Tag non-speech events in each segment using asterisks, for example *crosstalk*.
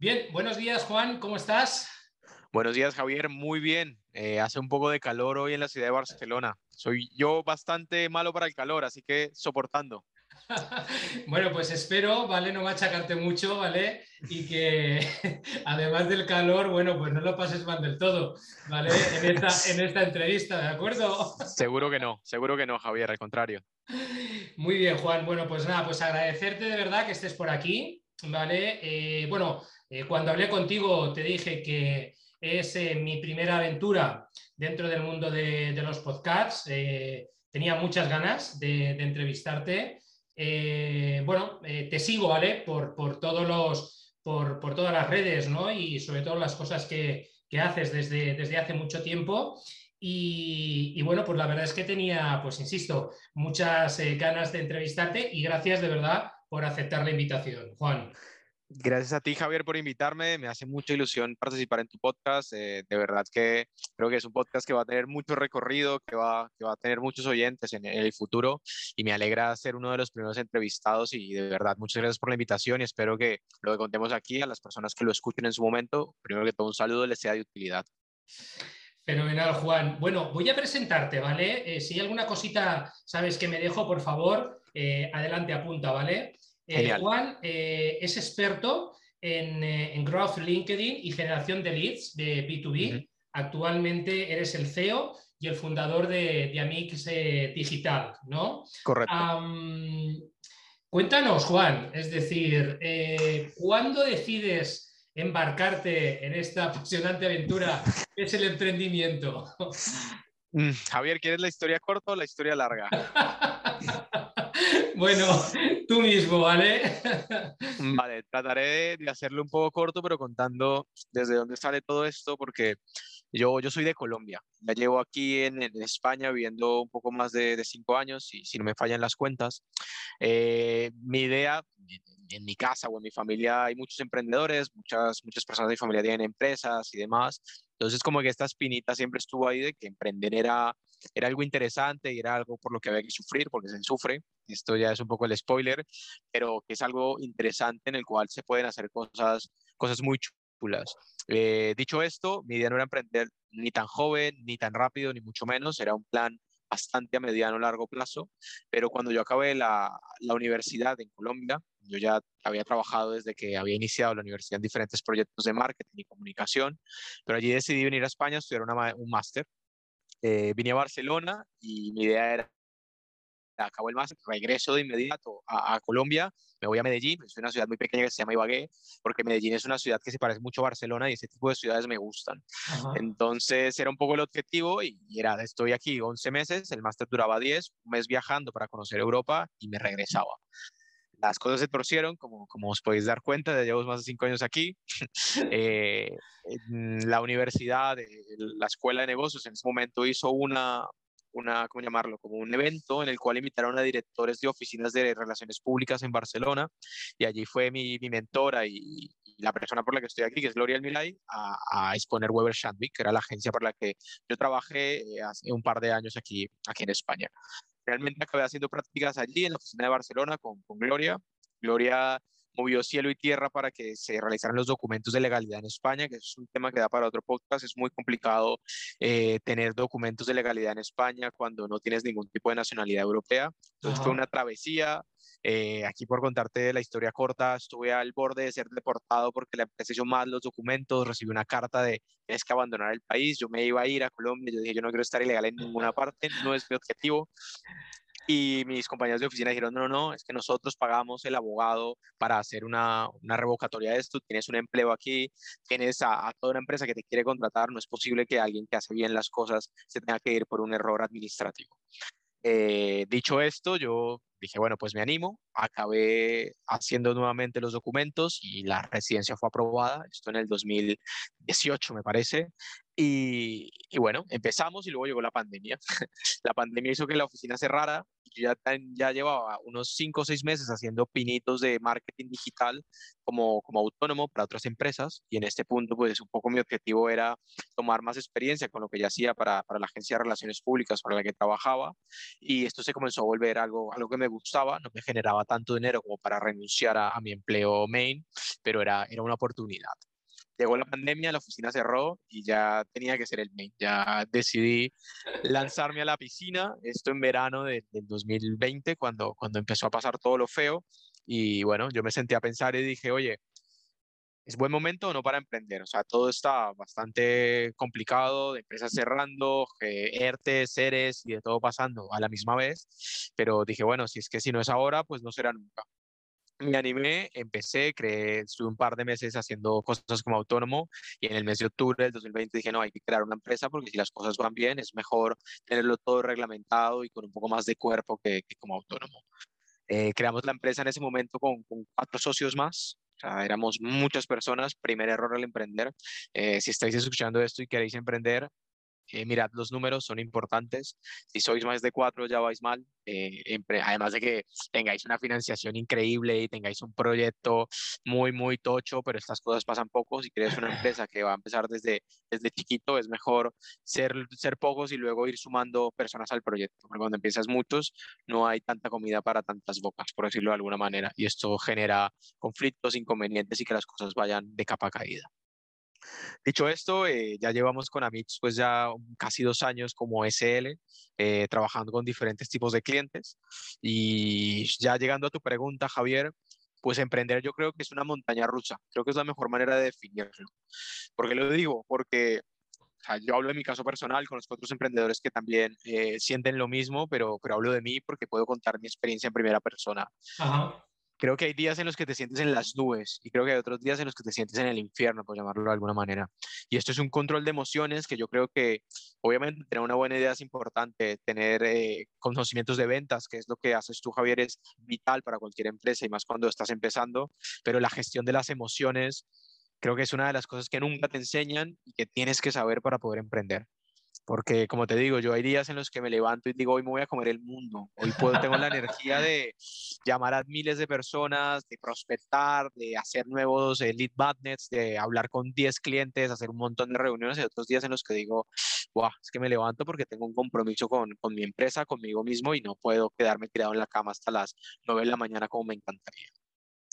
Bien, buenos días Juan, ¿cómo estás? Buenos días Javier, muy bien. Eh, hace un poco de calor hoy en la ciudad de Barcelona. Soy yo bastante malo para el calor, así que soportando. *laughs* bueno, pues espero, ¿vale? No machacarte mucho, ¿vale? Y que *laughs* además del calor, bueno, pues no lo pases mal del todo, ¿vale? En esta, en *laughs* esta entrevista, ¿de acuerdo? Seguro que no, seguro que no, Javier, al contrario. Muy bien, Juan. Bueno, pues nada, pues agradecerte de verdad que estés por aquí, ¿vale? Eh, bueno, eh, cuando hablé contigo te dije que es eh, mi primera aventura dentro del mundo de, los podcasts. tenía muchas ganas de, entrevistarte. Eh, bueno, eh, te sigo, ¿vale? Por, todos los, por, todas las redes, ¿no? Y sobre todo las cosas que, haces desde, hace mucho tiempo. Y, bueno, pues la verdad es que tenía, pues insisto, muchas eh, ganas de entrevistarte y gracias de verdad por aceptar la invitación, Juan. Gracias a ti, Javier, por invitarme. Me hace mucha ilusión participar en tu podcast. Eh, de verdad que creo que es un podcast que va a tener mucho recorrido, que va, a tener muchos oyentes en, el futuro y me alegra ser uno de los primeros entrevistados y de verdad muchas gracias por la invitación y espero que lo que contemos aquí a las personas que lo escuchen en su momento, primero que todo un saludo, les sea de utilidad. Fenomenal, Juan. Bueno, voy a presentarte, ¿vale? Eh, si hay alguna cosita, sabes que me dejo, por favor, eh, adelante apunta, ¿vale? Eh, Juan eh, es experto en, eh, en, Growth LinkedIn y generación de leads de B2B. Actualmente eres el CEO y el fundador de, de Amix Digital, ¿no? Correcto. cuéntanos, Juan, es decir, ¿cuándo decides embarcarte en esta apasionante aventura que es el emprendimiento? *laughs* Mm, Javier, ¿quieres la historia corta o la historia larga? *laughs* bueno, *laughs* tú mismo, ¿vale? *laughs* vale, trataré de hacerlo un poco corto, pero contando desde dónde sale todo esto, porque yo, yo soy de Colombia. Ya llevo aquí en, España viviendo un poco más de, cinco años, y si no me fallan las cuentas. Eh, mi idea, en, mi casa o en mi familia hay muchos emprendedores, muchas, muchas personas de mi familia tienen empresas y demás. Entonces, como que esta espinita siempre estuvo ahí de que emprender era, era algo interesante y era algo por lo que había que sufrir, porque se sufre. Esto ya es un poco el spoiler, pero que es algo interesante en el cual se pueden hacer cosas, cosas muy chulas. Eh, dicho esto, mi idea no era emprender ni tan joven, ni tan rápido, ni mucho menos. Era un plan bastante a mediano largo plazo, pero cuando yo acabé la, la universidad en Colombia, yo ya había trabajado desde que había iniciado la universidad en diferentes proyectos de marketing y comunicación, pero allí decidí venir a España a estudiar un máster. Eh, vine a Barcelona y mi idea era, acabo el máster, regreso de inmediato a, Colombia, me voy a Medellín, es una ciudad muy pequeña que se llama Ibagué, porque Medellín es una ciudad que se parece mucho a Barcelona y ese tipo de ciudades me gustan. Entonces era un poco el objetivo y, y era, estoy aquí 11 meses, el máster duraba 10, un mes viajando para conocer Europa y me regresaba las cosas se torcieron, como, como os podéis dar cuenta, ya llevo más de cinco años aquí. *laughs* eh, la universidad, la escuela de negocios en ese momento hizo una, una, ¿cómo llamarlo? Como un evento en el cual invitaron a directores de oficinas de relaciones públicas en Barcelona y allí fue mi, mi mentora y, la persona por la que estoy aquí, que es Gloria Almilay, a, a exponer Weber Shandwick, que era la agencia por la que yo trabajé eh, hace un par de años aquí, aquí en España. Realmente acabé haciendo prácticas allí en la oficina de Barcelona con, con Gloria. Gloria movió cielo y tierra para que se realizaran los documentos de legalidad en España, que es un tema que da para otro podcast. Es muy complicado eh, tener documentos de legalidad en España cuando no tienes ningún tipo de nacionalidad europea. Entonces fue una travesía. Eh, aquí por contarte la historia corta, estuve al borde de ser deportado porque la empresa hizo mal los documentos, recibí una carta de tienes que abandonar el país, yo me iba a ir a Colombia, yo dije yo no quiero estar ilegal en ninguna *laughs* parte, no es mi objetivo. Y mis compañeros de oficina dijeron, no, no, no, es que nosotros pagamos el abogado para hacer una, una revocatoria de esto, tienes un empleo aquí, tienes a, a, toda una empresa que te quiere contratar, no es posible que alguien que hace bien las cosas se tenga que ir por un error administrativo. Eh, dicho esto, yo dije, bueno, pues me animo, acabé haciendo nuevamente los documentos y la residencia fue aprobada, esto en el 2018 me parece, y, y bueno, empezamos y luego llegó la pandemia. *laughs* la pandemia hizo que la oficina cerrara yo ya, ya llevaba unos cinco o seis meses haciendo pinitos de marketing digital como, como autónomo para otras empresas y en este punto pues un poco mi objetivo era tomar más experiencia con lo que ya hacía para, para la agencia de relaciones públicas para la que trabajaba y esto se comenzó a volver algo, algo que me gustaba, no me generaba tanto dinero como para renunciar a, a mi empleo main, pero era, era una oportunidad llegó la pandemia, la oficina cerró y ya tenía que ser el main. Ya decidí lanzarme a la piscina, esto en verano del 2020, cuando, cuando empezó a pasar todo lo feo. Y bueno, yo me senté a pensar y dije, oye, ¿es buen momento o no para emprender? O sea, todo está bastante complicado, de empresas cerrando, ERTE, seres y de todo pasando a la misma vez. Pero dije, bueno, si es que si no es ahora, pues no será nunca me animé, empecé, creé, estuve un par de meses haciendo cosas como autónomo y en el mes de octubre del 2020 dije, no, hay que crear una empresa porque si las cosas van bien es mejor tenerlo todo reglamentado y con un poco más de cuerpo que, como autónomo. Eh, creamos la empresa en ese momento con, cuatro socios más, o sea, éramos muchas personas, primer error al emprender. Eh, si estáis escuchando esto y queréis emprender, eh, mirad, los números son importantes. Si sois más de cuatro, ya vais mal. Eh, además de que tengáis una financiación increíble y tengáis un proyecto muy, muy tocho, pero estas cosas pasan poco. Si crees una empresa que va a empezar desde, desde chiquito, es mejor ser, ser pocos y luego ir sumando personas al proyecto. Porque cuando empiezas muchos, no hay tanta comida para tantas bocas, por decirlo de alguna manera. Y esto genera conflictos, inconvenientes y que las cosas vayan de capa caída. Dicho esto, eh, ya llevamos con Amix pues ya casi dos años como SL, eh, trabajando con diferentes tipos de clientes. Y ya llegando a tu pregunta, Javier, pues emprender yo creo que es una montaña rusa. Creo que es la mejor manera de definirlo. ¿Por qué lo digo? Porque yo hablo de mi caso personal, con los otros emprendedores que también eh, sienten lo mismo, pero, pero hablo de mí porque puedo contar mi experiencia en primera persona. Ajá creo que hay días en los que te sientes en las nubes y creo que hay otros días en los que te sientes en el infierno, por llamarlo de alguna manera. Y esto es un control de emociones que yo creo que obviamente tener una buena idea es importante, tener eh, conocimientos de ventas, que es lo que haces tú, Javier, es vital para cualquier empresa y más cuando estás empezando, pero la gestión de las emociones creo que es una de las cosas que nunca te enseñan y que tienes que saber para poder emprender. Porque, como te digo, yo hay días en los que me levanto y digo, hoy me voy a comer el mundo. Hoy puedo, tengo la energía de llamar a miles de personas, de prospectar, de hacer nuevos eh, lead de hablar con 10 clientes, hacer un montón de reuniones. Y otros días en los que digo, wow, es que me levanto porque tengo un compromiso con, con mi empresa, conmigo mismo y no puedo quedarme tirado en la cama hasta las 9 de la mañana como me encantaría.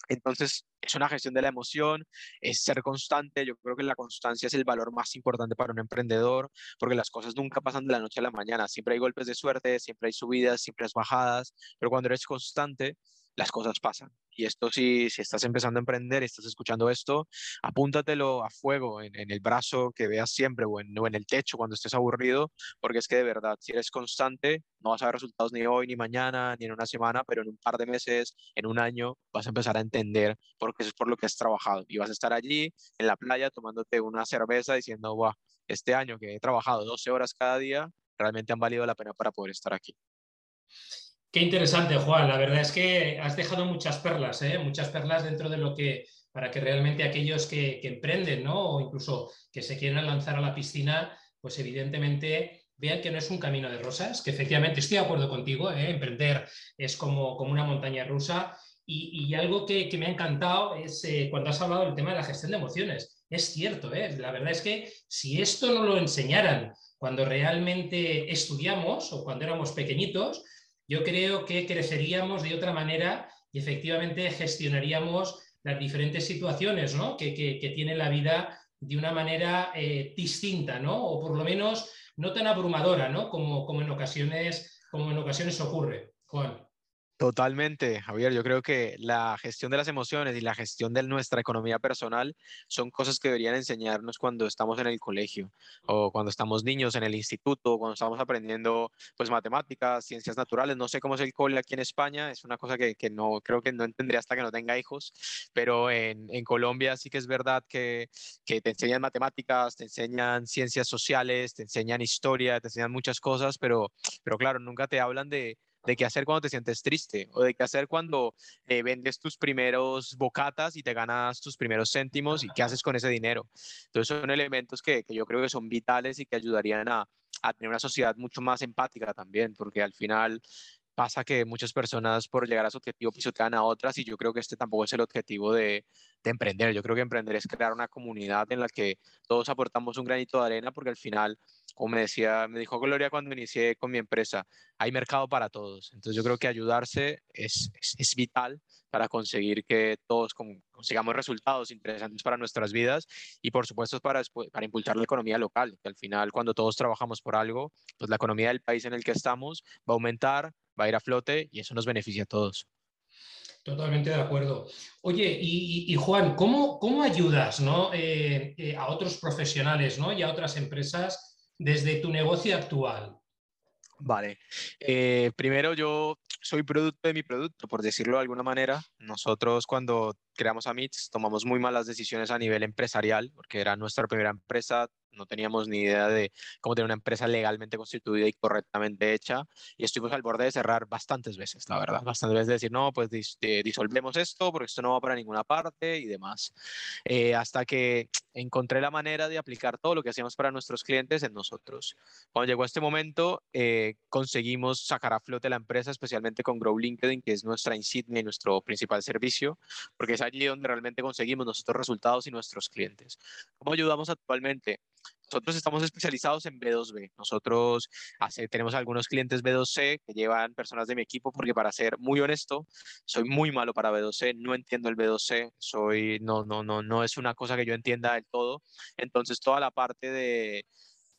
Entonces, es una gestión de la emoción, es ser constante. Yo creo que la constancia es el valor más importante para un emprendedor, porque las cosas nunca pasan de la noche a la mañana. Siempre hay golpes de suerte, siempre hay subidas, siempre hay bajadas, pero cuando eres constante, las cosas pasan. Y esto si, si estás empezando a emprender y estás escuchando esto, apúntatelo a fuego en, el brazo que veas siempre o en, en, el techo cuando estés aburrido, porque es que de verdad, si eres constante, no vas a ver resultados ni hoy, ni mañana, ni en una semana, pero en un par de meses, en un año, vas a empezar a entender por qué es por lo que has trabajado. Y vas a estar allí en la playa tomándote una cerveza diciendo, wow, este año que he trabajado 12 horas cada día, realmente han valido la pena para poder estar aquí. Qué interesante, Juan. La verdad es que has dejado muchas perlas, ¿eh? muchas perlas dentro de lo que, para que realmente aquellos que, emprenden, ¿no? O incluso que se quieran lanzar a la piscina, pues evidentemente vean que no es un camino de rosas, que efectivamente estoy de acuerdo contigo, ¿eh? emprender es como, como una montaña rusa. Y, algo que, me ha encantado es eh, cuando has hablado del tema de la gestión de emociones. Es cierto, ¿eh? la verdad es que si esto no lo enseñaran cuando realmente estudiamos o cuando éramos pequeñitos, yo creo que creceríamos de otra manera y efectivamente gestionaríamos las diferentes situaciones que, tiene la vida de una manera eh, distinta, ¿no? o por lo menos no tan abrumadora ¿no? Como, como, en ocasiones, como en ocasiones ocurre. Juan. Totalmente, Javier. Yo creo que la gestión de las emociones y la gestión de nuestra economía personal son cosas que deberían enseñarnos cuando estamos en el colegio o cuando estamos niños en el instituto, cuando estamos aprendiendo pues matemáticas, ciencias naturales. No sé cómo es el cole aquí en España, es una cosa que, que no creo que no entenderé hasta que no tenga hijos, pero en, en Colombia sí que es verdad que, que te enseñan matemáticas, te enseñan ciencias sociales, te enseñan historia, te enseñan muchas cosas, pero, pero claro, nunca te hablan de de qué hacer cuando te sientes triste o de qué hacer cuando eh, vendes tus primeros bocatas y te ganas tus primeros céntimos y qué haces con ese dinero. Entonces son elementos que, yo creo que son vitales y que ayudarían a, a tener una sociedad mucho más empática también, porque al final pasa que muchas personas por llegar a su objetivo pisotean a otras y yo creo que este tampoco es el objetivo de, de, emprender. Yo creo que emprender es crear una comunidad en la que todos aportamos un granito de arena porque al final, como me decía, me dijo Gloria cuando inicié con mi empresa, hay mercado para todos. Entonces yo creo que ayudarse es, es, es vital para conseguir que todos consigamos resultados interesantes para nuestras vidas y por supuesto para, para impulsar la economía local, que al final cuando todos trabajamos por algo, pues la economía del país en el que estamos va a aumentar, va a ir a flote y eso nos beneficia a todos. Totalmente de acuerdo. Oye, y, Juan, ¿cómo, cómo ayudas ¿no? Eh, eh, a otros profesionales ¿no? y a otras empresas desde tu negocio actual? Vale. Eh, primero yo soy producto de mi producto, por decirlo de alguna manera. Nosotros cuando creamos a MITS tomamos muy malas decisiones a nivel empresarial, porque era nuestra primera empresa, no teníamos ni idea de cómo tener una empresa legalmente constituida y correctamente hecha. Y estuvimos al borde de cerrar bastantes veces, la verdad. Bastantes veces de decir, no, pues eh, disolvemos esto porque esto no va para ninguna parte y demás. Eh, hasta que encontré la manera de aplicar todo lo que hacíamos para nuestros clientes en nosotros. Cuando llegó este momento, eh, conseguimos sacar a flote la empresa, especialmente con Grow LinkedIn, que es nuestra insignia y nuestro principal servicio, porque es allí donde realmente conseguimos nuestros resultados y nuestros clientes. ¿Cómo ayudamos actualmente? Nosotros estamos especializados en B2B. Nosotros hace, tenemos algunos clientes B2C que llevan personas de mi equipo porque para ser muy honesto, soy muy malo para B2C, no entiendo el B2C, soy no no no no es una cosa que yo entienda del todo. Entonces toda la parte de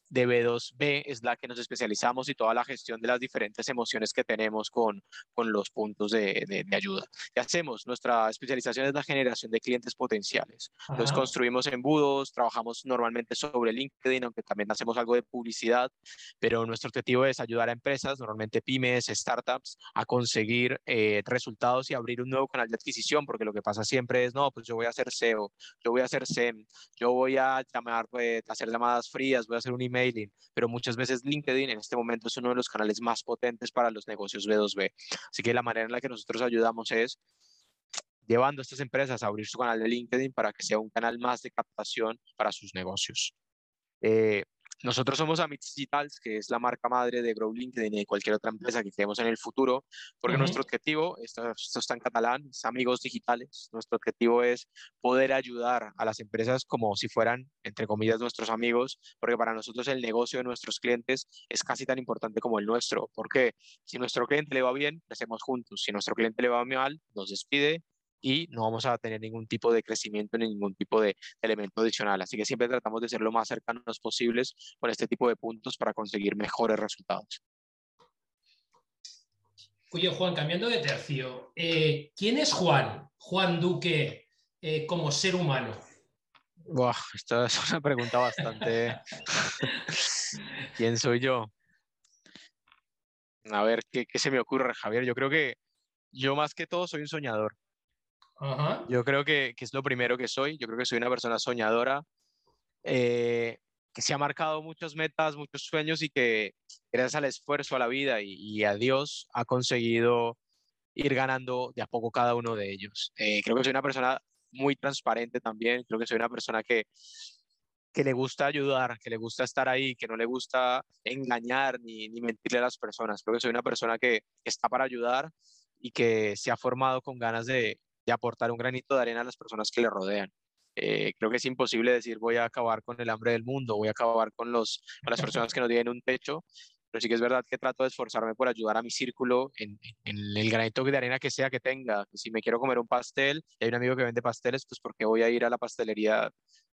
de B2B es la que nos especializamos y toda la gestión de las diferentes emociones que tenemos con, con los puntos de, de, ayuda. ¿Qué hacemos? Nuestra especialización es la generación de clientes potenciales. Los construimos embudos, trabajamos normalmente sobre LinkedIn, aunque también hacemos algo de publicidad, pero nuestro objetivo es ayudar a empresas, normalmente pymes, startups, a conseguir eh, resultados y abrir un nuevo canal de adquisición, porque lo que pasa siempre es, no, pues yo voy a hacer SEO, yo voy a hacer SEM, yo voy a llamar, pues, hacer llamadas frías, voy a hacer un email pero muchas veces LinkedIn en este momento es uno de los canales más potentes para los negocios B2B. Así que la manera en la que nosotros ayudamos es llevando a estas empresas a abrir su canal de LinkedIn para que sea un canal más de captación para sus negocios. Eh, nosotros somos Amits Digitals, que es la marca madre de Grow LinkedIn y de cualquier otra empresa que creemos en el futuro, porque nuestro objetivo, esto, esto, está en catalán, es amigos digitales. Nuestro objetivo es poder ayudar a las empresas como si fueran, entre comillas, nuestros amigos, porque para nosotros el negocio de nuestros clientes es casi tan importante como el nuestro. Porque si nuestro cliente le va bien, hacemos juntos. Si nuestro cliente le va mal, nos despide y no vamos a tener ningún tipo de crecimiento ni ningún tipo de elemento adicional. Así que siempre tratamos de ser lo más cercanos posibles con este tipo de puntos para conseguir mejores resultados. Oye, Juan, cambiando de tercio, eh, ¿quién es Juan? Juan Duque eh, como ser humano. Buah, esta es una pregunta bastante... *laughs* ¿Quién soy yo? A ver, ¿qué, ¿qué se me ocurre, Javier? Yo creo que yo más que todo soy un soñador. Yo creo que, que, es lo primero que soy. Yo creo que soy una persona soñadora, eh, que se ha marcado muchas metas, muchos sueños y que gracias al esfuerzo, a la vida y, a Dios ha conseguido ir ganando de a poco cada uno de ellos. Eh, creo que soy una persona muy transparente también. Creo que soy una persona que, que le gusta ayudar, que le gusta estar ahí, que no le gusta engañar ni, ni mentirle a las personas. Creo que soy una persona que está para ayudar y que se ha formado con ganas de, de aportar un granito de arena a las personas que le rodean. Eh, creo que es imposible decir voy a acabar con el hambre del mundo, voy a acabar con, los, las personas que no tienen un techo, pero sí que es verdad que trato de esforzarme por ayudar a mi círculo en, el granito de arena que sea que tenga. Si me quiero comer un pastel y hay un amigo que vende pasteles, pues porque voy a ir a la pastelería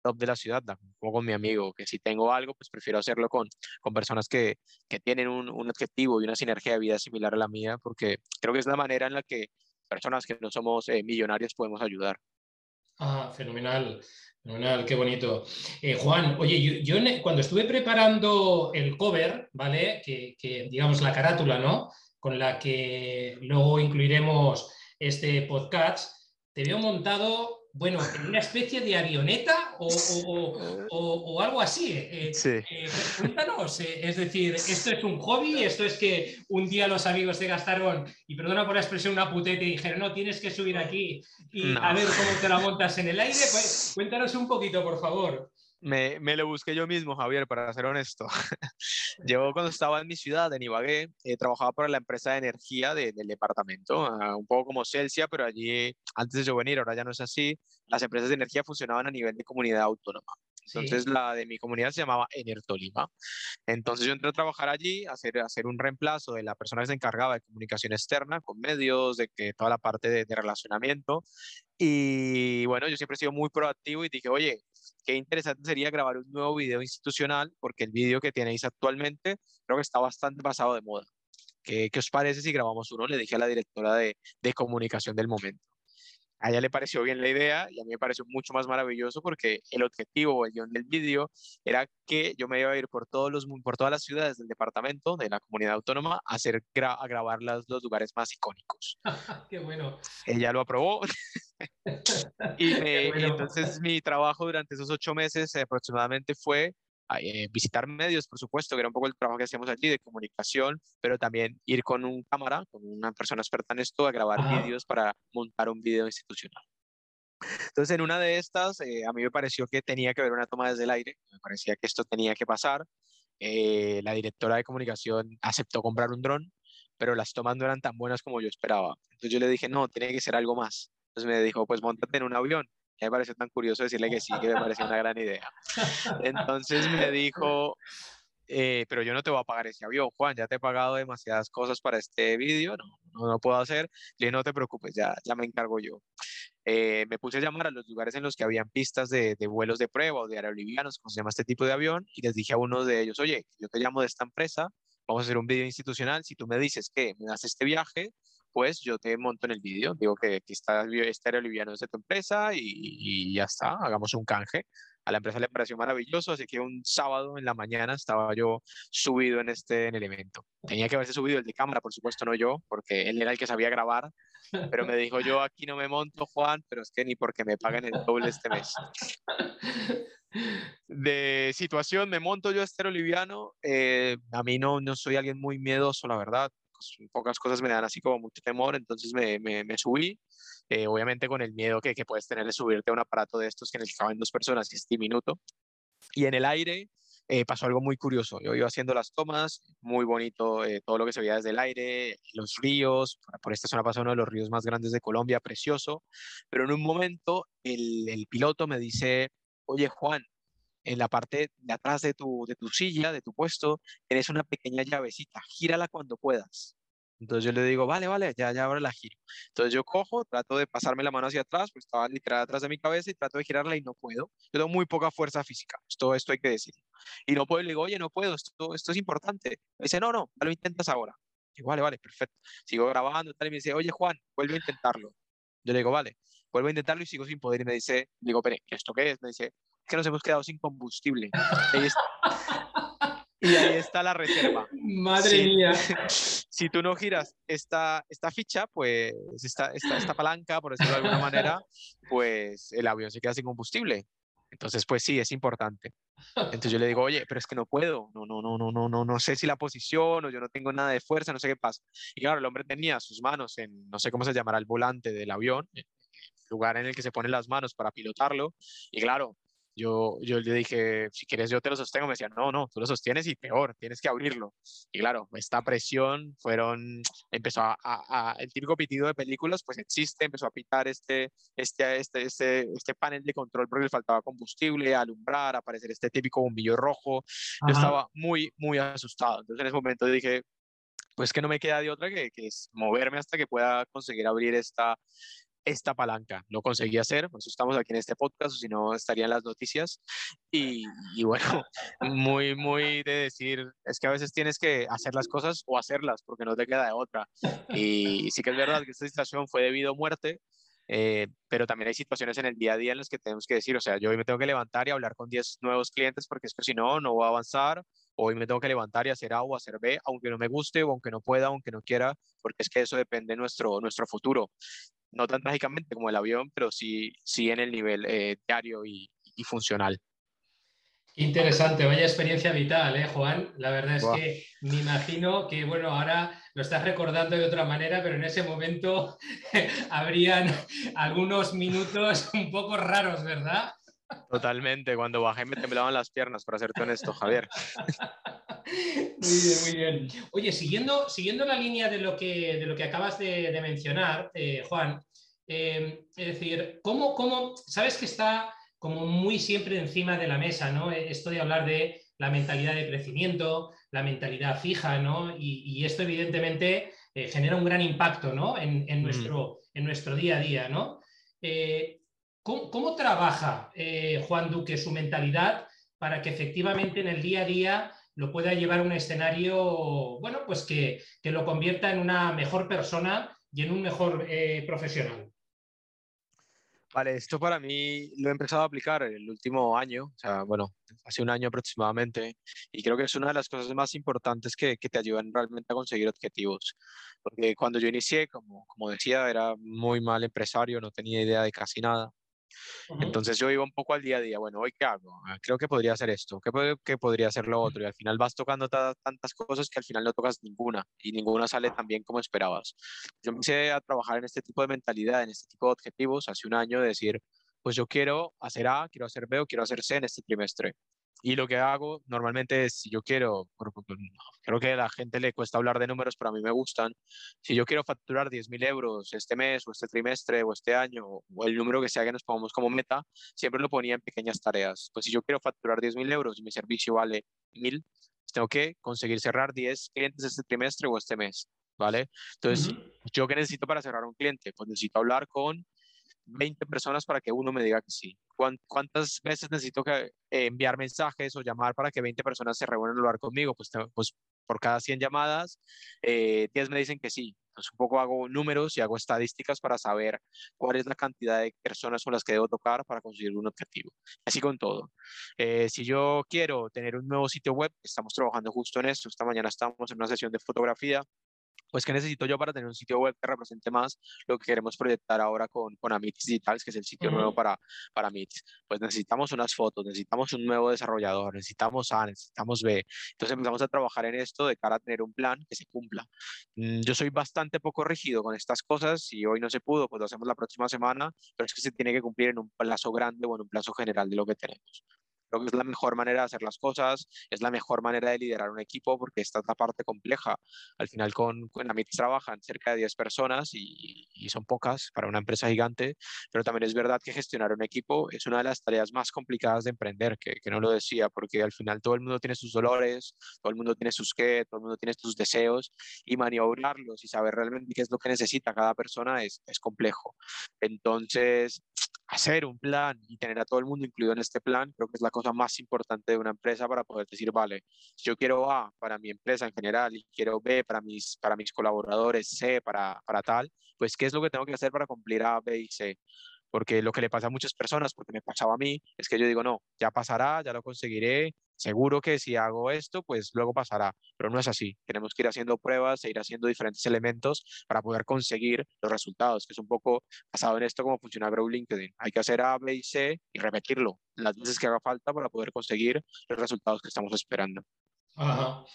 top de la ciudad, como con mi amigo, que si tengo algo, pues prefiero hacerlo con, con personas que, que tienen un, un objetivo y una sinergia de vida similar a la mía, porque creo que es la manera en la que personas que no somos eh, millonarios podemos ayudar. Ah, fenomenal, fenomenal, qué bonito. Eh, Juan, oye, yo, cuando estuve preparando el cover, ¿vale? Que, que, digamos la carátula, ¿no? Con la que luego incluiremos este podcast, te veo montado bueno, una especie de avioneta o, *laughs* algo así. Eh, eh, cuéntanos, eh, es decir, esto es un hobby, esto es que un día los amigos te gastaron, y perdona por la expresión, una putete y dijeron, no, tienes que subir aquí y a ver cómo te la montas en el aire. Pues, *laughs* cuéntanos un poquito, por favor. Me, me, lo busqué yo mismo, Javier, para ser honesto. *laughs* yo cuando estaba en mi ciudad, en Ibagué, eh, trabajaba para la empresa de energía del departamento, uh, un poco como Celsia, pero allí, antes de yo venir, ahora ya no es así, las empresas de energía funcionaban a nivel de comunidad autónoma. Entonces la de mi comunidad se llamaba Enertolima. Entonces yo entré a trabajar allí, a hacer, hacer un reemplazo de la persona que se encargaba de comunicación externa con medios, de que toda la parte de, de relacionamiento. Y bueno, yo siempre he sido muy proactivo y dije, oye, qué interesante sería grabar un nuevo video institucional, porque el video que tenéis actualmente creo que está bastante pasado de moda. ¿Qué, qué os parece si grabamos uno? Le dije a la directora de, de comunicación del momento a ella le pareció bien la idea y a mí me pareció mucho más maravilloso porque el objetivo o el guion del vídeo era que yo me iba a ir por, todos los, por todas las ciudades del departamento, de la comunidad autónoma, a, hacer, a grabar los, los lugares más icónicos. *laughs* ¡Qué bueno! Ella lo aprobó. *laughs* y, *laughs* entonces mi trabajo durante esos ocho meses aproximadamente fue eh, visitar medios, por supuesto, que era un poco el trabajo que hacíamos allí de comunicación, pero también ir con un cámara, con una persona experta en esto, a grabar vídeos para montar un video institucional. Entonces, en una de estas, eh, a mí me pareció que tenía que haber una toma desde el aire, me parecía que esto tenía que pasar. Eh, la directora de comunicación aceptó comprar un dron, pero las tomas no eran tan buenas como yo esperaba. Entonces yo le dije, no, tiene que ser algo más. Entonces me dijo, pues montate en un avión me pareció tan curioso decirle que sí, que me pareció una gran idea. Entonces me dijo, eh, pero yo no te voy a pagar ese avión, Juan, ya te he pagado demasiadas cosas para este vídeo, no, no, no, puedo hacer. Le dije, no te preocupes, ya, ya me encargo yo. Eh, me puse a llamar a los lugares en los que habían pistas de, de, vuelos de prueba o de aerolivianos, como se llama este tipo de avión, y les dije a uno de ellos, oye, yo te llamo de esta empresa, vamos a hacer un vídeo institucional, si tú me dices que me das este viaje, pues yo te monto en el vídeo, digo que aquí está este aeroliviano de tu empresa y, y, ya está, hagamos un canje. A la empresa le pareció maravilloso, así que un sábado en la mañana estaba yo subido en este en el evento. Tenía que haberse subido el de cámara, por supuesto, no yo, porque él era el que sabía grabar, pero me dijo yo aquí no me monto, Juan, pero es que ni porque me paguen el doble este mes. *laughs* De situación, me monto yo este aeroliviano, eh, a mí no, no soy alguien muy miedoso, la verdad, pues, pocas cosas me dan así como mucho temor, entonces me, me, me subí, eh, obviamente con el miedo que, que, puedes tener de subirte a un aparato de estos que en el que caben dos personas y es diminuto. Y en el aire eh, pasó algo muy curioso. Yo iba haciendo las tomas, muy bonito eh, todo lo que se veía desde el aire, los ríos, por esta zona pasa uno de los ríos más grandes de Colombia, precioso, pero en un momento el, el piloto me dice, oye Juan, en la parte de atrás de tu, de tu silla, de tu puesto, tienes una pequeña llavecita, gírala cuando puedas. Entonces yo le digo, vale, vale, ya, ya ahora la giro. Entonces yo cojo, trato de pasarme la mano hacia atrás, pues estaba literal atrás de mi cabeza y trato de girarla y no puedo. Yo tengo muy poca fuerza física, todo esto hay que decir. Y no puedo, le digo, oye, no puedo, esto, esto es importante. Me dice, no, no, ya lo intentas ahora. Y vale, vale, perfecto. Sigo grabando tal, y me dice, oye, Juan, vuelve a intentarlo. Yo le digo, vale, vuelvo a intentarlo y sigo sin poder. Y me dice, digo, pero ¿esto qué es? Me dice, que nos hemos quedado sin combustible. y ahí está la reserva. Madre mía. *laughs* Si tú no giras esta, esta ficha, pues esta, esta, esta palanca, por decirlo de alguna manera, pues el avión se queda sin combustible. Entonces, pues sí, es importante. Entonces yo le digo, oye, pero es que no puedo, no, no, no, no, no, no, no sé si la posición o yo no tengo nada de fuerza, no sé qué pasa. Y claro, el hombre tenía sus manos en, no sé cómo se llamará el volante del avión, el lugar en el que se ponen las manos para pilotarlo. Y claro, yo, yo le dije, si quieres yo te lo sostengo, me decía, no, no, tú lo sostienes y peor, tienes que abrirlo. Y claro, esta presión fueron, empezó a, a, el típico pitido de películas, pues existe, empezó a pitar este, este, este, este, este panel de control porque le faltaba combustible, alumbrar, aparecer este típico bombillo rojo. Yo estaba muy, muy asustado. Entonces en ese momento dije, pues que no me queda de otra que, que es moverme hasta que pueda conseguir abrir esta, esta palanca. Lo conseguí hacer, por eso estamos aquí en este podcast, o si no estarían las noticias. Y, y, bueno, *laughs* muy, muy de decir, es que a veces tienes que hacer las cosas o hacerlas, porque no te queda de otra. Y sí que es verdad que esta situación fue debido a muerte, eh, pero también hay situaciones en el día a día en las que tenemos que decir, o sea, yo hoy me tengo que levantar y hablar con 10 nuevos clientes porque es que si no, no voy a avanzar, hoy me tengo que levantar y hacer A o hacer B, aunque no me guste o aunque no pueda, aunque no quiera, porque es que eso depende de nuestro, nuestro futuro no tan trágicamente como el avión, pero sí, sí en el nivel eh, diario y, y, funcional. Interesante, vaya experiencia vital, ¿eh, Juan? La verdad es wow. que me imagino que, bueno, ahora lo estás recordando de otra manera, pero en ese momento *laughs* habrían algunos minutos *laughs* un poco raros, ¿verdad? Totalmente, cuando bajé me temblaban las piernas, para serte honesto, Javier. *laughs* *laughs* Muy bien, muy bien. Oye, siguiendo, siguiendo la línea de lo que, de lo que acabas de, mencionar, eh, Juan, eh, es decir, ¿cómo, ¿cómo, sabes que está como muy siempre encima de la mesa, ¿no? Esto de hablar de la mentalidad de crecimiento, la mentalidad fija, ¿no? Y, esto evidentemente eh, genera un gran impacto, ¿no? En, mm. nuestro, en nuestro día a día, ¿no? ¿cómo, trabaja Juan Duque su mentalidad para que efectivamente en el día a día lo pueda llevar a un escenario, bueno, pues que, lo convierta en una mejor persona y en un mejor eh, profesional. Vale, esto para mí lo he empezado a aplicar el último año, o sea, bueno, hace un año aproximadamente, y creo que es una de las cosas más importantes que, que te ayudan realmente a conseguir objetivos. Porque cuando yo inicié, como, como decía, era muy mal empresario, no tenía idea de casi nada. Entonces yo iba un poco al día a día, bueno, ¿hoy qué hago? Ah, creo que podría hacer esto, ¿qué, podría hacer lo otro? Y al final vas tocando tantas cosas que al final no tocas ninguna y ninguna sale tan bien como esperabas. Yo empecé a trabajar en este tipo de mentalidad, en este tipo de objetivos hace un año de decir, pues yo quiero hacer A, quiero hacer B o quiero hacer C en este trimestre. Y lo que hago normalmente es, si yo quiero, creo que a la gente le cuesta hablar de números, pero a mí me gustan, si yo quiero facturar 10.000 euros este mes o este trimestre o este año o el número que sea que nos pongamos como meta, siempre lo ponía en pequeñas tareas. Pues si yo quiero facturar 10.000 euros y mi servicio vale 1.000, pues tengo que conseguir cerrar 10 clientes este trimestre o este mes, ¿vale? Entonces, ¿yo qué necesito para cerrar un cliente? Pues necesito hablar con 20 personas para que uno me diga que sí. ¿Cuántas veces necesito que, eh, enviar mensajes o llamar para que 20 personas se reúnan a hablar conmigo? Pues, pues por cada 100 llamadas, eh, 10 me dicen que sí. Entonces un poco hago números y hago estadísticas para saber cuál es la cantidad de personas con las que debo tocar para conseguir un objetivo. Así con todo. Eh, si yo quiero tener un nuevo sitio web, estamos trabajando justo en esto. Esta mañana estamos en una sesión de fotografía pues ¿qué necesito yo para tener un sitio web que represente más lo que queremos proyectar ahora con, con Amitis Digitales, que es el sitio nuevo para, para Amitis? Pues necesitamos unas fotos, necesitamos un nuevo desarrollador, necesitamos A, necesitamos B. Entonces empezamos a trabajar en esto de cara a tener un plan que se cumpla. Mm, yo soy bastante poco rígido con estas cosas. Si hoy no se pudo, pues lo hacemos la próxima semana, pero es que se tiene que cumplir en un plazo grande o en un plazo general de lo que tenemos. Creo que es la mejor manera de hacer las cosas, es la mejor manera de liderar un equipo porque esta es la parte compleja. Al final con, con Amitis trabajan cerca de 10 personas y, y, son pocas para una empresa gigante, pero también es verdad que gestionar un equipo es una de las tareas más complicadas de emprender, que, que no lo decía, porque al final todo el mundo tiene sus dolores, todo el mundo tiene sus qué, todo el mundo tiene sus deseos y maniobrarlos y saber realmente qué es lo que necesita cada persona es, es complejo. Entonces, hacer un plan y tener a todo el mundo incluido en este plan, creo que es la cosa más importante de una empresa para poder decir, vale, si yo quiero A para mi empresa en general y quiero B para mis, para mis colaboradores, C para, para tal, pues ¿qué es lo que tengo que hacer para cumplir A, B y C? Porque lo que le pasa a muchas personas, porque me pasaba a mí, es que yo digo, no, ya pasará, ya lo conseguiré, seguro que si hago esto, pues luego pasará, pero no es así. Tenemos que ir haciendo pruebas e ir haciendo diferentes elementos para poder conseguir los resultados, que es un poco basado en esto cómo funciona Grow LinkedIn. Hay que hacer A, B y C y repetirlo las veces que haga falta para poder conseguir los resultados que estamos esperando. Ajá.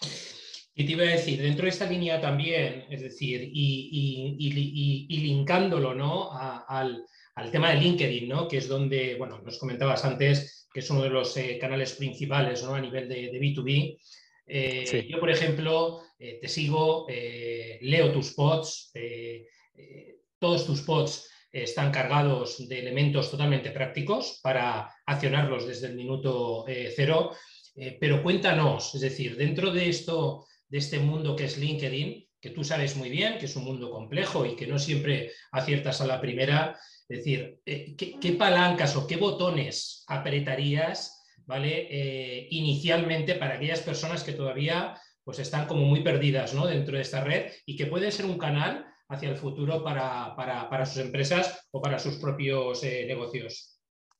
Y te iba a decir, dentro de esta línea también, es decir, y, y, y, linkándolo ¿no? al, al, tema de LinkedIn, ¿no? que es donde, bueno, nos comentabas antes que es uno de los eh, canales principales a nivel de, B2B. Eh, yo, por ejemplo, eh, te sigo, leo tus pods, todos tus pods están cargados de elementos totalmente prácticos para accionarlos desde el minuto cero. pero cuéntanos, es decir, dentro de esto, de este mundo que es LinkedIn, que tú sabes muy bien que es un mundo complejo y que no siempre aciertas a la primera, es decir, eh, ¿qué, palancas o qué botones apretarías ¿vale? Eh, inicialmente para aquellas personas que todavía pues, están como muy perdidas ¿no? dentro de esta red y que pueden ser un canal hacia el futuro para, sus empresas o para sus propios eh, negocios?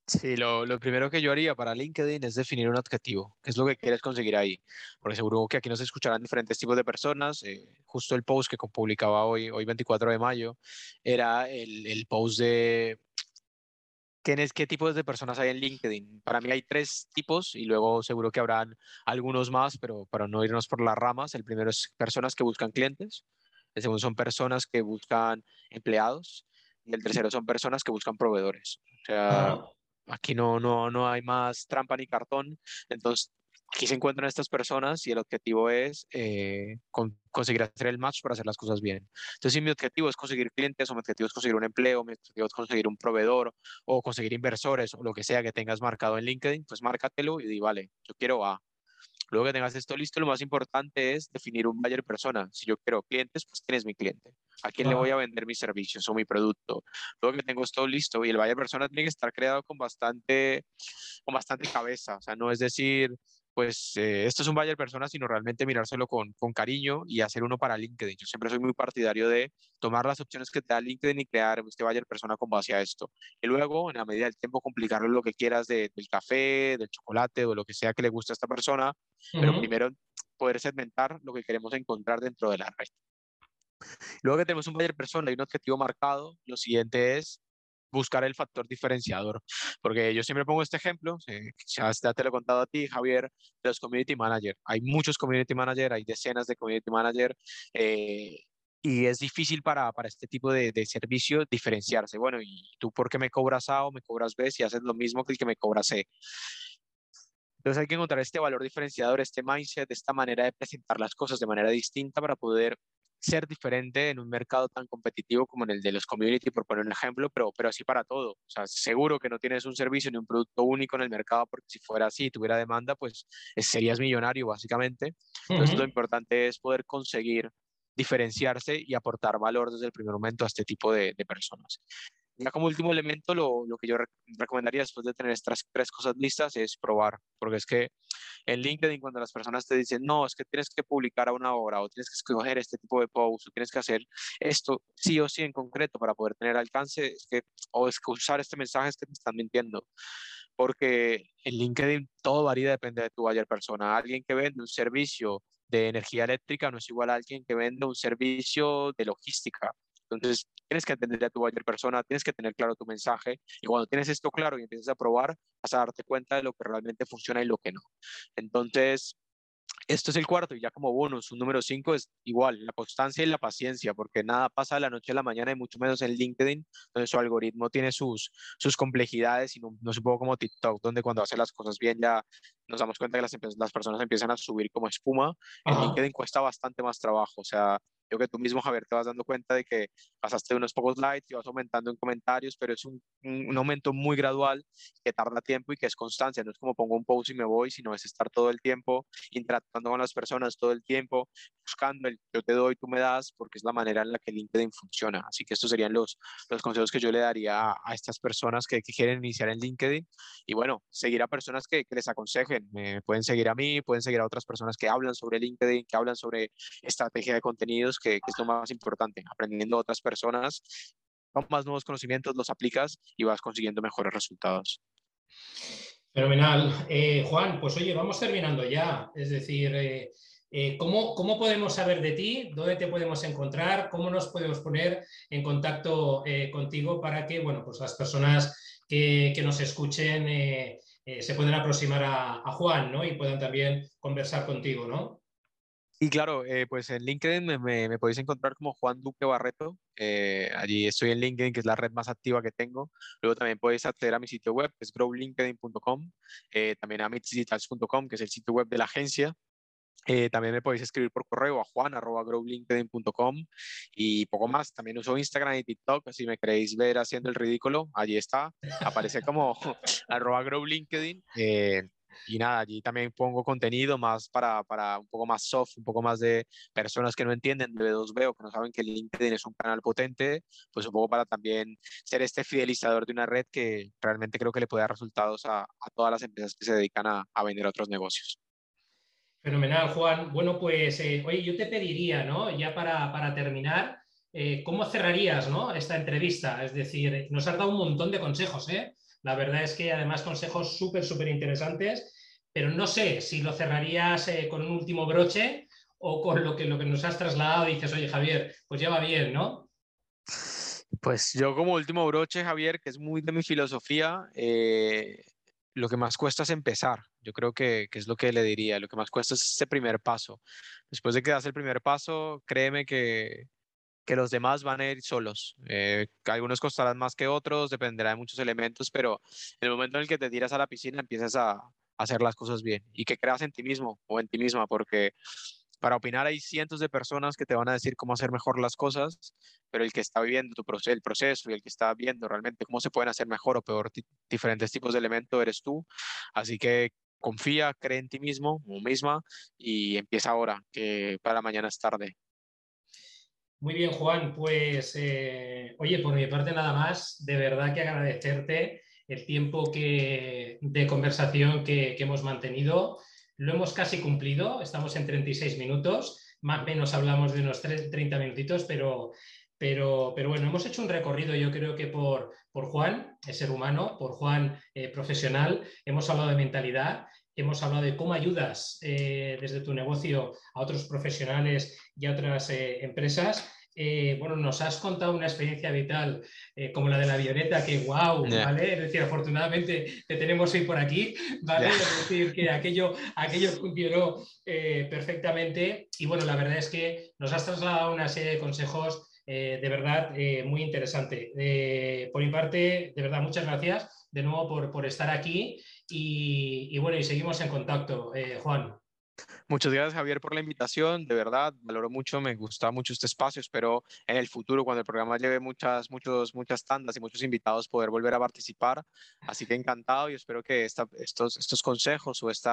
Sí, lo, lo, primero que yo haría para LinkedIn es definir un objetivo, qué es lo que quieres conseguir ahí, porque seguro que aquí nos escucharán diferentes tipos de personas. Eh, justo el post que publicaba hoy, hoy 24 de mayo, era el, el post de ¿qué, qué tipos de personas hay en LinkedIn. Para mí hay tres tipos y luego seguro que habrán algunos más, pero para no irnos por las ramas, el primero es personas que buscan clientes, el segundo son personas que buscan empleados y el tercero son personas que buscan proveedores. O sea, Aquí no, no, no hay más trampa ni cartón. Entonces, aquí se encuentran estas personas y el objetivo es eh, conseguir hacer el match para hacer las cosas bien. Entonces, si mi objetivo es conseguir clientes o mi objetivo es conseguir un empleo, mi objetivo es conseguir un proveedor o conseguir inversores o lo que sea que tengas marcado en LinkedIn, pues márcatelo y di, vale, yo quiero A. Luego que tengas esto listo, lo más importante es definir un buyer persona. Si yo quiero clientes, pues quién es mi cliente. ¿A quién le voy a vender mis servicios o mi producto? Luego que tengo esto listo y el buyer persona tiene que estar creado con bastante, con bastante cabeza. O sea, no es decir, pues eh, esto es un buyer persona, sino realmente mirárselo con, con, cariño y hacer uno para LinkedIn. Yo siempre soy muy partidario de tomar las opciones que te da LinkedIn y crear este buyer persona con base a esto. Y luego, en la medida del tiempo, complicarlo lo que quieras de, del café, del chocolate o lo que sea que le guste a esta persona, pero primero poder segmentar lo que queremos encontrar dentro de la red. Luego que tenemos un buyer persona y un objetivo marcado, lo siguiente es buscar el factor diferenciador. Porque yo siempre pongo este ejemplo, ya te lo he contado a ti, Javier, de los community manager. Hay muchos community manager, hay decenas de community manager. Eh, y es difícil para, para este tipo de, de, servicio diferenciarse. Bueno, ¿y tú por qué me cobras A o me cobras B si haces lo mismo que el que me cobra C? Entonces hay que encontrar este valor diferenciador, este mindset, esta manera de presentar las cosas de manera distinta para poder ser diferente en un mercado tan competitivo como en el de los community, por poner un ejemplo, pero, pero así para todo. O sea, seguro que no tienes un servicio ni un producto único en el mercado, porque si fuera así, tuviera demanda, pues eh, serías millonario básicamente. Entonces lo importante es poder conseguir diferenciarse y aportar valor desde el primer momento a este tipo de, de personas. Ya como último elemento, lo, lo que yo recomendaría después de tener estas tres cosas listas es probar, porque es que en LinkedIn cuando las personas te dicen, no, es que tienes que publicar a una hora o tienes que escoger este tipo de post o tienes que hacer esto sí o sí en concreto para poder tener alcance, es que, o es que usar este mensaje es que te están mintiendo. Porque en LinkedIn todo varía, depende de tu buyer persona. Alguien que vende un servicio de energía eléctrica no es igual a alguien que vende un servicio de logística. Entonces, tienes que entender a tu buyer persona, tienes que tener claro tu mensaje y cuando tienes esto claro y empiezas a probar, vas a darte cuenta de lo que realmente funciona y lo que no. Entonces, esto es el cuarto y ya como bonus, un número cinco es igual, la constancia y la paciencia, porque nada pasa de la noche a la mañana y mucho menos en LinkedIn, donde su algoritmo tiene sus, sus complejidades y no, no poco como TikTok, donde cuando hace las cosas bien ya nos damos cuenta que las, las personas empiezan a subir como espuma. En LinkedIn cuesta bastante más trabajo, o sea, yo que tú mismo, Javier, te vas dando cuenta de que pasaste unos pocos likes y vas aumentando en comentarios, pero es un, un, aumento muy gradual que tarda tiempo y que es constancia. No es como pongo un post y me voy, sino es estar todo el tiempo interactuando con las personas, todo el tiempo buscando el yo te doy, tú me das, porque es la manera en la que LinkedIn funciona. Así que estos serían los, los consejos que yo le daría a, estas personas que, que, quieren iniciar en LinkedIn. Y bueno, seguir a personas que, que les aconsejen. Pueden seguir a mí, pueden seguir a otras personas que hablan sobre LinkedIn, que hablan sobre estrategia de contenidos que, es lo más importante, aprendiendo a otras personas, más nuevos conocimientos, los aplicas y vas consiguiendo mejores resultados. Fenomenal. Eh, Juan, pues oye, vamos terminando ya. Es decir, eh, eh, ¿cómo, ¿cómo, podemos saber de ti? ¿Dónde te podemos encontrar? ¿Cómo nos podemos poner en contacto contigo para que bueno, pues las personas que, que nos escuchen se puedan aproximar a, a, Juan ¿no? y puedan también conversar contigo? ¿no? Y claro, eh, pues en LinkedIn me, me, podéis encontrar como Juan Duque Barreto. Eh, allí estoy en LinkedIn, que es la red más activa que tengo. Luego también podéis acceder a mi sitio web, que es growlinkedin.com. Eh, también a mitsdigitals.com, que es el sitio web de la agencia. también me podéis escribir por correo a juan.growlinkedin.com y poco más. También uso Instagram y TikTok. Si me queréis ver haciendo el ridículo, allí está. Aparece como *laughs* arroba growlinkedin. Y nada, allí también pongo contenido más para, para, un poco más soft, un poco más de personas que no entienden de B2B o que no saben que LinkedIn es un canal potente, pues un poco para también ser este fidelizador de una red que realmente creo que le puede dar resultados a, a todas las empresas que se dedican a, a vender otros negocios. Fenomenal, Juan. Bueno, pues, eh, oye, yo te pediría, ¿no? Ya para, para terminar, eh, ¿cómo cerrarías ¿no? esta entrevista? Es decir, nos has dado un montón de consejos, ¿eh? La verdad es que además consejos súper, súper interesantes, pero no sé si lo cerrarías eh, con un último broche o con lo que, lo que nos has trasladado y dices, oye Javier, pues ya va bien, ¿no? Pues yo como último broche, Javier, que es muy de mi filosofía, eh, lo que más cuesta es empezar. Yo creo que, que, es lo que le diría. Lo que más cuesta es ese primer paso. Después de que das el primer paso, créeme que, que los demás van a ir solos. Eh, algunos costarán más que otros, dependerá de muchos elementos, pero en el momento en el que te tiras a la piscina empiezas a, hacer las cosas bien y que creas en ti mismo o en ti misma, porque para opinar hay cientos de personas que te van a decir cómo hacer mejor las cosas, pero el que está viviendo tu el proceso y el que está viendo realmente cómo se pueden hacer mejor o peor diferentes tipos de elementos eres tú. Así que confía, cree en ti mismo o misma y empieza ahora, que para mañana es tarde. Muy bien, Juan. Pues, eh, oye, por mi parte nada más, de verdad que agradecerte el tiempo que, de conversación que, hemos mantenido. Lo hemos casi cumplido, estamos en 36 minutos, más o menos hablamos de unos 30 minutitos, pero, pero, pero bueno, hemos hecho un recorrido yo creo que por, por Juan, el ser humano, por Juan eh, profesional, hemos hablado de mentalidad, hemos hablado de cómo ayudas eh, desde tu negocio a otros profesionales y a otras eh, empresas. Eh, bueno, nos has contado una experiencia vital como la de la avioneta, que wow, ¿vale? Es decir, afortunadamente te tenemos hoy por aquí, ¿vale? Es decir, que aquello, aquello funcionó perfectamente y bueno, la verdad es que nos has trasladado una serie de consejos de verdad muy interesante. por mi parte, de verdad, muchas gracias de nuevo por, por estar aquí y, bueno, y seguimos en contacto, eh, Juan. Muchas gracias, Javier, por la invitación. De verdad, valoro mucho, me gusta mucho este espacio. Espero en el futuro, cuando el programa lleve muchas, muchos, muchas tandas y muchos invitados, poder volver a participar. Así que encantado y espero que estos, estos consejos o esta